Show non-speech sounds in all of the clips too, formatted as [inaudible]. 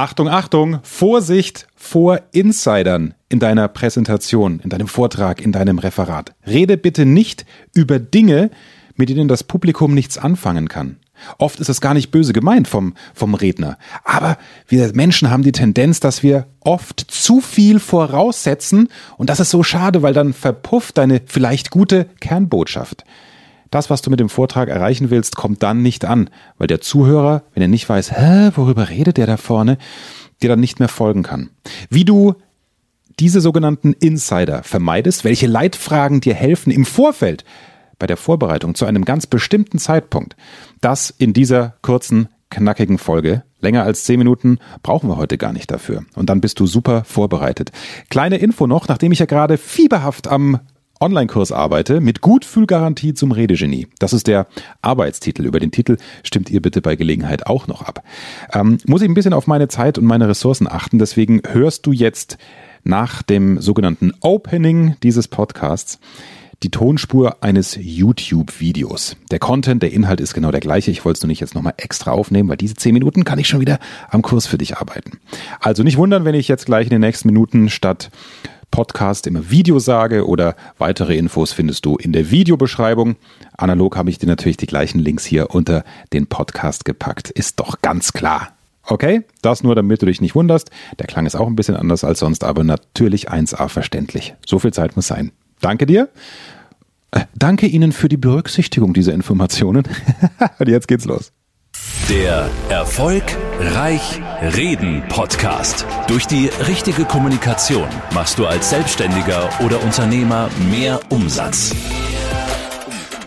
Achtung, Achtung, Vorsicht vor Insidern in deiner Präsentation, in deinem Vortrag, in deinem Referat. Rede bitte nicht über Dinge, mit denen das Publikum nichts anfangen kann. Oft ist das gar nicht böse gemeint vom, vom Redner. Aber wir Menschen haben die Tendenz, dass wir oft zu viel voraussetzen und das ist so schade, weil dann verpufft deine vielleicht gute Kernbotschaft. Das, was du mit dem Vortrag erreichen willst, kommt dann nicht an, weil der Zuhörer, wenn er nicht weiß, hä, worüber redet der da vorne, dir dann nicht mehr folgen kann. Wie du diese sogenannten Insider vermeidest, welche Leitfragen dir helfen im Vorfeld bei der Vorbereitung zu einem ganz bestimmten Zeitpunkt, das in dieser kurzen, knackigen Folge. Länger als zehn Minuten brauchen wir heute gar nicht dafür. Und dann bist du super vorbereitet. Kleine Info noch, nachdem ich ja gerade fieberhaft am Online-Kurs arbeite mit Gutfühlgarantie zum Redegenie. Das ist der Arbeitstitel. Über den Titel stimmt ihr bitte bei Gelegenheit auch noch ab. Ähm, muss ich ein bisschen auf meine Zeit und meine Ressourcen achten. Deswegen hörst du jetzt nach dem sogenannten Opening dieses Podcasts die Tonspur eines YouTube-Videos. Der Content, der Inhalt ist genau der gleiche. Ich wollte es nur nicht jetzt nochmal extra aufnehmen, weil diese zehn Minuten kann ich schon wieder am Kurs für dich arbeiten. Also nicht wundern, wenn ich jetzt gleich in den nächsten Minuten statt Podcast immer Video sage oder weitere Infos findest du in der Videobeschreibung. Analog habe ich dir natürlich die gleichen Links hier unter den Podcast gepackt. Ist doch ganz klar. Okay, das nur, damit du dich nicht wunderst. Der Klang ist auch ein bisschen anders als sonst, aber natürlich 1a verständlich. So viel Zeit muss sein. Danke dir. Äh, danke Ihnen für die Berücksichtigung dieser Informationen. [laughs] Und jetzt geht's los. Der Erfolg Reich Reden Podcast. Durch die richtige Kommunikation machst du als Selbstständiger oder Unternehmer mehr Umsatz.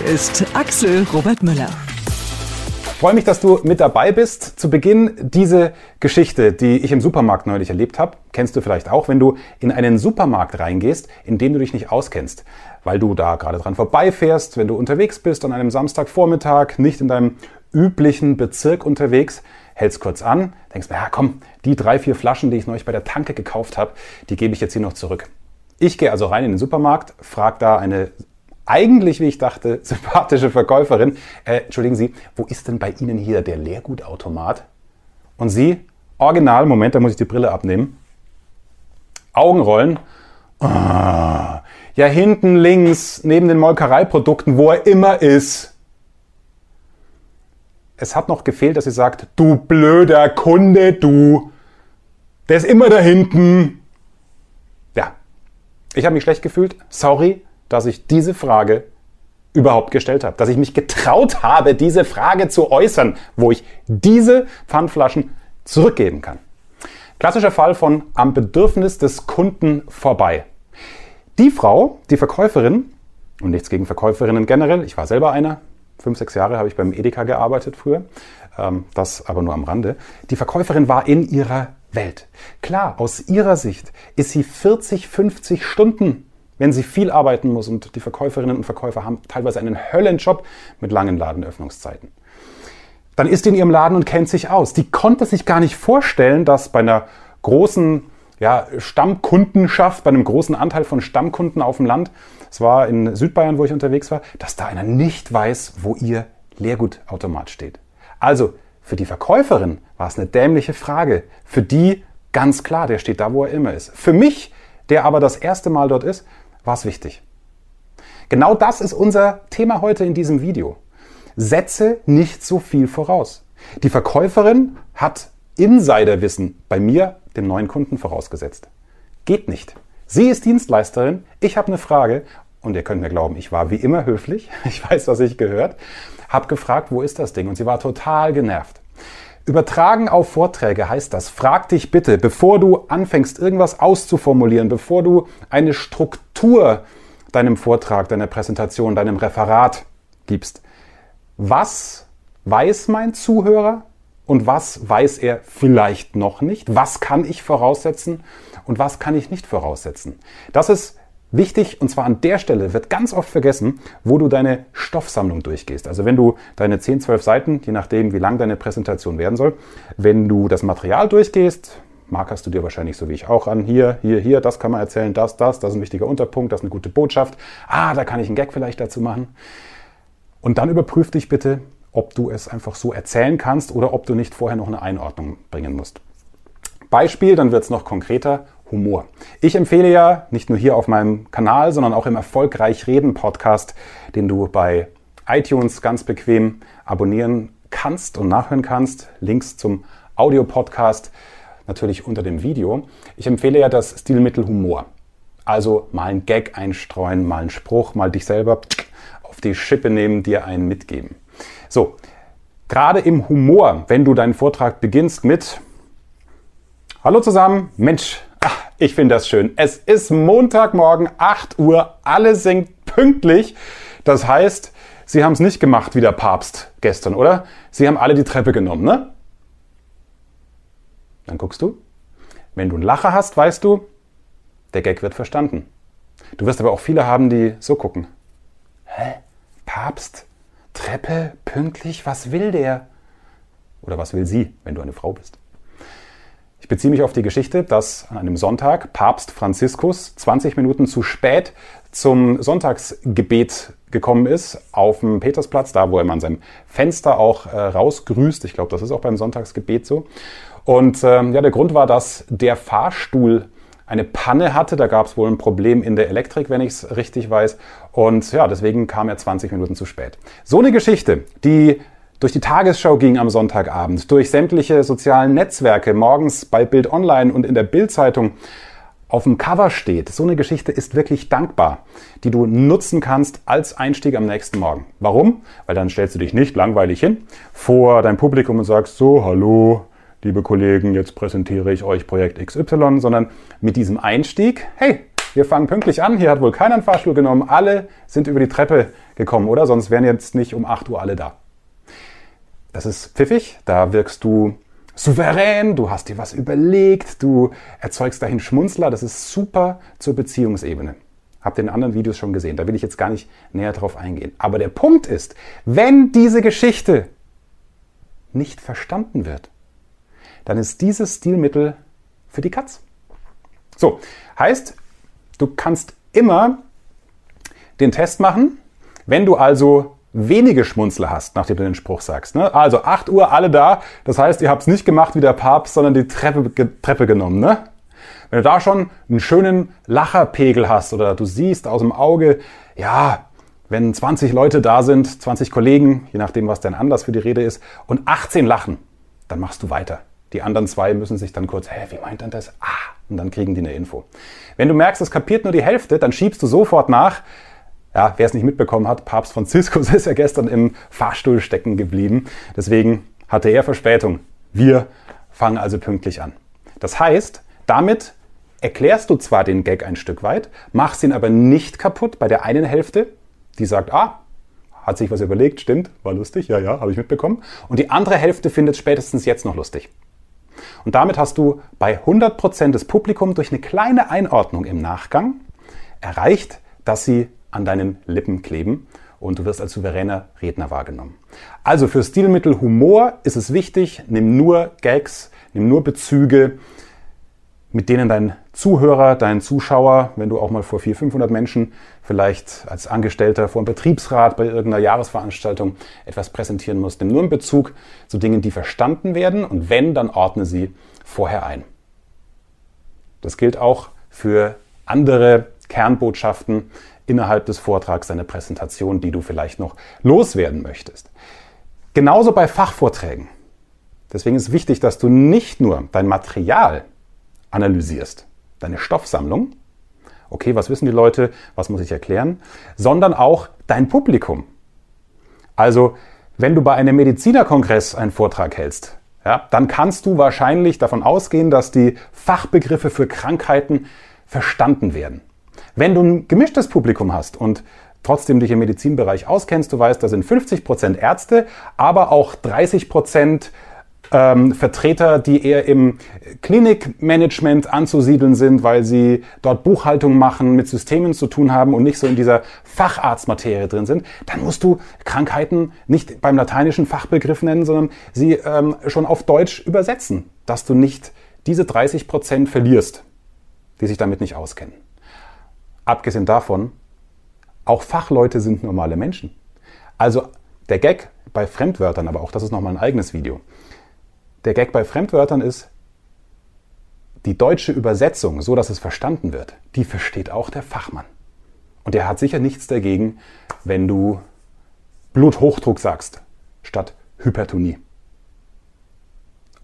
ist, Axel Robert Müller. Ich freue mich, dass du mit dabei bist. Zu Beginn diese Geschichte, die ich im Supermarkt neulich erlebt habe, kennst du vielleicht auch, wenn du in einen Supermarkt reingehst, in dem du dich nicht auskennst, weil du da gerade dran vorbeifährst, wenn du unterwegs bist an einem Samstagvormittag, nicht in deinem üblichen Bezirk unterwegs, hältst kurz an, denkst, ja komm, die drei, vier Flaschen, die ich neulich bei der Tanke gekauft habe, die gebe ich jetzt hier noch zurück. Ich gehe also rein in den Supermarkt, frage da eine eigentlich, wie ich dachte, [laughs] sympathische Verkäuferin. Äh, entschuldigen Sie, wo ist denn bei Ihnen hier der Leergutautomat? Und sie, original, Moment, da muss ich die Brille abnehmen. Augenrollen. Ah, ja, hinten links, neben den Molkereiprodukten, wo er immer ist. Es hat noch gefehlt, dass sie sagt, du blöder Kunde, du. Der ist immer da hinten. Ja, ich habe mich schlecht gefühlt. Sorry, dass ich diese Frage überhaupt gestellt habe, dass ich mich getraut habe, diese Frage zu äußern, wo ich diese Pfandflaschen zurückgeben kann. Klassischer Fall von am Bedürfnis des Kunden vorbei. Die Frau, die Verkäuferin, und nichts gegen Verkäuferinnen generell, ich war selber einer, fünf, sechs Jahre habe ich beim Edeka gearbeitet früher, ähm, das aber nur am Rande. Die Verkäuferin war in ihrer Welt. Klar, aus ihrer Sicht ist sie 40, 50 Stunden wenn sie viel arbeiten muss und die Verkäuferinnen und Verkäufer haben teilweise einen Höllenjob mit langen Ladenöffnungszeiten. Dann ist die in ihrem Laden und kennt sich aus. Die konnte sich gar nicht vorstellen, dass bei einer großen ja, Stammkundenschaft, bei einem großen Anteil von Stammkunden auf dem Land, es war in Südbayern, wo ich unterwegs war, dass da einer nicht weiß, wo ihr Leergutautomat steht. Also für die Verkäuferin war es eine dämliche Frage. Für die ganz klar, der steht da, wo er immer ist. Für mich, der aber das erste Mal dort ist, war es wichtig. Genau das ist unser Thema heute in diesem Video. Setze nicht so viel voraus. Die Verkäuferin hat Insiderwissen bei mir, dem neuen Kunden, vorausgesetzt. Geht nicht. Sie ist Dienstleisterin, ich habe eine Frage und ihr könnt mir glauben, ich war wie immer höflich, [laughs] ich weiß, was ich gehört, habe gefragt, wo ist das Ding und sie war total genervt. Übertragen auf Vorträge heißt das, frag dich bitte, bevor du anfängst, irgendwas auszuformulieren, bevor du eine Struktur deinem Vortrag, deiner Präsentation, deinem Referat gibst, was weiß mein Zuhörer und was weiß er vielleicht noch nicht? Was kann ich voraussetzen und was kann ich nicht voraussetzen? Das ist wichtig und zwar an der Stelle wird ganz oft vergessen, wo du deine Stoffsammlung durchgehst. Also wenn du deine 10, 12 Seiten, je nachdem wie lang deine Präsentation werden soll, wenn du das Material durchgehst, markerst du dir wahrscheinlich so wie ich auch an, hier, hier, hier, das kann man erzählen, das, das, das ist ein wichtiger Unterpunkt, das ist eine gute Botschaft, ah, da kann ich einen Gag vielleicht dazu machen. Und dann überprüf dich bitte, ob du es einfach so erzählen kannst oder ob du nicht vorher noch eine Einordnung bringen musst. Beispiel, dann wird es noch konkreter, Humor. Ich empfehle ja nicht nur hier auf meinem Kanal, sondern auch im Erfolgreich Reden Podcast, den du bei iTunes ganz bequem abonnieren kannst und nachhören kannst. Links zum Audio-Podcast natürlich unter dem Video. Ich empfehle ja das Stilmittel Humor. Also mal einen Gag einstreuen, mal einen Spruch, mal dich selber auf die Schippe nehmen, dir einen mitgeben. So, gerade im Humor, wenn du deinen Vortrag beginnst mit Hallo zusammen, Mensch, ich finde das schön. Es ist Montagmorgen, 8 Uhr, alle sind pünktlich. Das heißt, Sie haben es nicht gemacht wie der Papst gestern, oder? Sie haben alle die Treppe genommen, ne? Dann guckst du. Wenn du einen Lacher hast, weißt du, der Gag wird verstanden. Du wirst aber auch viele haben, die so gucken. Hä? Papst? Treppe? Pünktlich? Was will der? Oder was will sie, wenn du eine Frau bist? Ich beziehe mich auf die Geschichte, dass an einem Sonntag Papst Franziskus 20 Minuten zu spät zum Sonntagsgebet gekommen ist auf dem Petersplatz, da wo er an seinem Fenster auch äh, rausgrüßt. Ich glaube, das ist auch beim Sonntagsgebet so. Und ähm, ja, der Grund war, dass der Fahrstuhl eine Panne hatte. Da gab es wohl ein Problem in der Elektrik, wenn ich es richtig weiß. Und ja, deswegen kam er 20 Minuten zu spät. So eine Geschichte, die durch die Tagesschau ging am Sonntagabend, durch sämtliche sozialen Netzwerke, morgens bei Bild Online und in der Bildzeitung auf dem Cover steht. So eine Geschichte ist wirklich dankbar, die du nutzen kannst als Einstieg am nächsten Morgen. Warum? Weil dann stellst du dich nicht langweilig hin vor dein Publikum und sagst so, hallo, liebe Kollegen, jetzt präsentiere ich euch Projekt XY, sondern mit diesem Einstieg, hey, wir fangen pünktlich an, hier hat wohl keiner einen Fahrstuhl genommen, alle sind über die Treppe gekommen, oder? Sonst wären jetzt nicht um 8 Uhr alle da. Das ist pfiffig, da wirkst du souverän, du hast dir was überlegt, du erzeugst dahin Schmunzler, das ist super zur Beziehungsebene. Habt ihr in anderen Videos schon gesehen, da will ich jetzt gar nicht näher drauf eingehen. Aber der Punkt ist, wenn diese Geschichte nicht verstanden wird, dann ist dieses Stilmittel für die Katz. So, heißt, du kannst immer den Test machen, wenn du also wenige Schmunzler hast, nachdem du den Spruch sagst. Ne? Also 8 Uhr alle da, das heißt, ihr habt es nicht gemacht wie der Papst, sondern die Treppe, Treppe genommen. Ne? Wenn du da schon einen schönen Lacherpegel hast oder du siehst aus dem Auge, ja, wenn 20 Leute da sind, 20 Kollegen, je nachdem, was dein Anlass für die Rede ist, und 18 lachen, dann machst du weiter. Die anderen zwei müssen sich dann kurz, hä, wie meint denn das? Ah, und dann kriegen die eine Info. Wenn du merkst, es kapiert nur die Hälfte, dann schiebst du sofort nach. Ja, wer es nicht mitbekommen hat, Papst Franziskus [laughs] ist ja gestern im Fahrstuhl stecken geblieben. Deswegen hatte er Verspätung. Wir fangen also pünktlich an. Das heißt, damit erklärst du zwar den Gag ein Stück weit, machst ihn aber nicht kaputt bei der einen Hälfte, die sagt, ah, hat sich was überlegt, stimmt, war lustig, ja, ja, habe ich mitbekommen. Und die andere Hälfte findet spätestens jetzt noch lustig. Und damit hast du bei 100% des Publikums durch eine kleine Einordnung im Nachgang erreicht, dass sie an deinen Lippen kleben und du wirst als souveräner Redner wahrgenommen. Also für Stilmittel Humor ist es wichtig, nimm nur Gags, nimm nur Bezüge, mit denen dein Zuhörer, dein Zuschauer, wenn du auch mal vor 400, 500 Menschen vielleicht als Angestellter vor einem Betriebsrat bei irgendeiner Jahresveranstaltung etwas präsentieren musst, nimm nur einen Bezug zu Dingen, die verstanden werden und wenn, dann ordne sie vorher ein. Das gilt auch für andere Kernbotschaften innerhalb des Vortrags, deiner Präsentation, die du vielleicht noch loswerden möchtest. Genauso bei Fachvorträgen. Deswegen ist wichtig, dass du nicht nur dein Material analysierst, deine Stoffsammlung, okay, was wissen die Leute, was muss ich erklären, sondern auch dein Publikum. Also, wenn du bei einem Medizinerkongress einen Vortrag hältst, ja, dann kannst du wahrscheinlich davon ausgehen, dass die Fachbegriffe für Krankheiten verstanden werden. Wenn du ein gemischtes Publikum hast und trotzdem dich im Medizinbereich auskennst, du weißt, da sind 50% Ärzte, aber auch 30% ähm, Vertreter, die eher im Klinikmanagement anzusiedeln sind, weil sie dort Buchhaltung machen, mit Systemen zu tun haben und nicht so in dieser Facharztmaterie drin sind, dann musst du Krankheiten nicht beim lateinischen Fachbegriff nennen, sondern sie ähm, schon auf Deutsch übersetzen, dass du nicht diese 30 Prozent verlierst, die sich damit nicht auskennen. Abgesehen davon, auch Fachleute sind normale Menschen. Also der Gag bei Fremdwörtern, aber auch das ist nochmal ein eigenes Video. Der Gag bei Fremdwörtern ist, die deutsche Übersetzung, so dass es verstanden wird, die versteht auch der Fachmann. Und der hat sicher nichts dagegen, wenn du Bluthochdruck sagst, statt Hypertonie.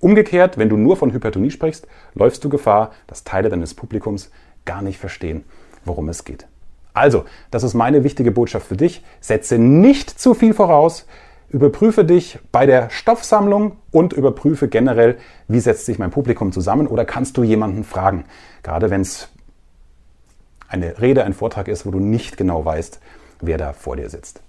Umgekehrt, wenn du nur von Hypertonie sprichst, läufst du Gefahr, dass Teile deines Publikums gar nicht verstehen, worum es geht. Also, das ist meine wichtige Botschaft für dich. Setze nicht zu viel voraus. Überprüfe dich bei der Stoffsammlung und überprüfe generell, wie setzt sich mein Publikum zusammen oder kannst du jemanden fragen. Gerade wenn es eine Rede, ein Vortrag ist, wo du nicht genau weißt, wer da vor dir sitzt.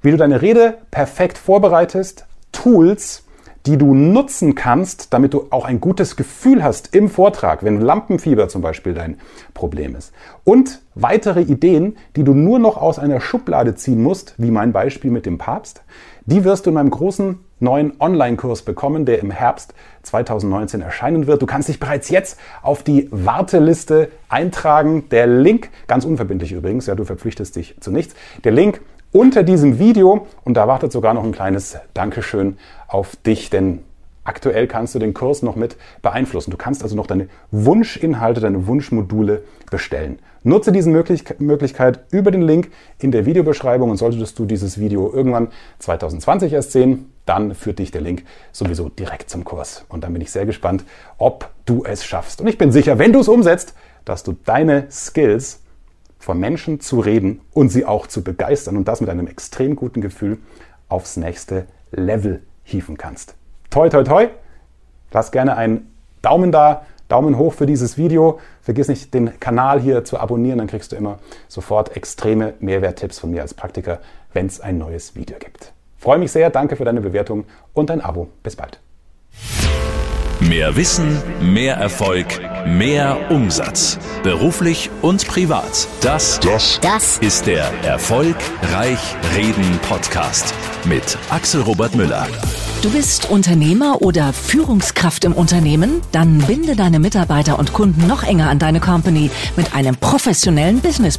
Wie du deine Rede perfekt vorbereitest, Tools, die du nutzen kannst, damit du auch ein gutes Gefühl hast im Vortrag, wenn Lampenfieber zum Beispiel dein Problem ist. Und weitere Ideen, die du nur noch aus einer Schublade ziehen musst, wie mein Beispiel mit dem Papst, die wirst du in meinem großen neuen Online-Kurs bekommen, der im Herbst 2019 erscheinen wird. Du kannst dich bereits jetzt auf die Warteliste eintragen. Der Link, ganz unverbindlich übrigens, ja, du verpflichtest dich zu nichts. Der Link unter diesem Video und da wartet sogar noch ein kleines Dankeschön auf dich, denn aktuell kannst du den Kurs noch mit beeinflussen. Du kannst also noch deine Wunschinhalte, deine Wunschmodule bestellen. Nutze diese Möglichkeit über den Link in der Videobeschreibung und solltest du dieses Video irgendwann 2020 erst sehen, dann führt dich der Link sowieso direkt zum Kurs. Und dann bin ich sehr gespannt, ob du es schaffst. Und ich bin sicher, wenn du es umsetzt, dass du deine Skills vor Menschen zu reden und sie auch zu begeistern und das mit einem extrem guten Gefühl aufs nächste Level hieven kannst. Toi, toi, toi. Lass gerne einen Daumen da, Daumen hoch für dieses Video. Vergiss nicht, den Kanal hier zu abonnieren, dann kriegst du immer sofort extreme Mehrwerttipps von mir als Praktiker, wenn es ein neues Video gibt. Freue mich sehr, danke für deine Bewertung und dein Abo. Bis bald. Mehr Wissen, mehr Erfolg, mehr Umsatz. Beruflich und privat. Das, das, das ist der Erfolgreich Reden Podcast mit Axel Robert Müller. Du bist Unternehmer oder Führungskraft im Unternehmen? Dann binde deine Mitarbeiter und Kunden noch enger an deine Company mit einem professionellen Business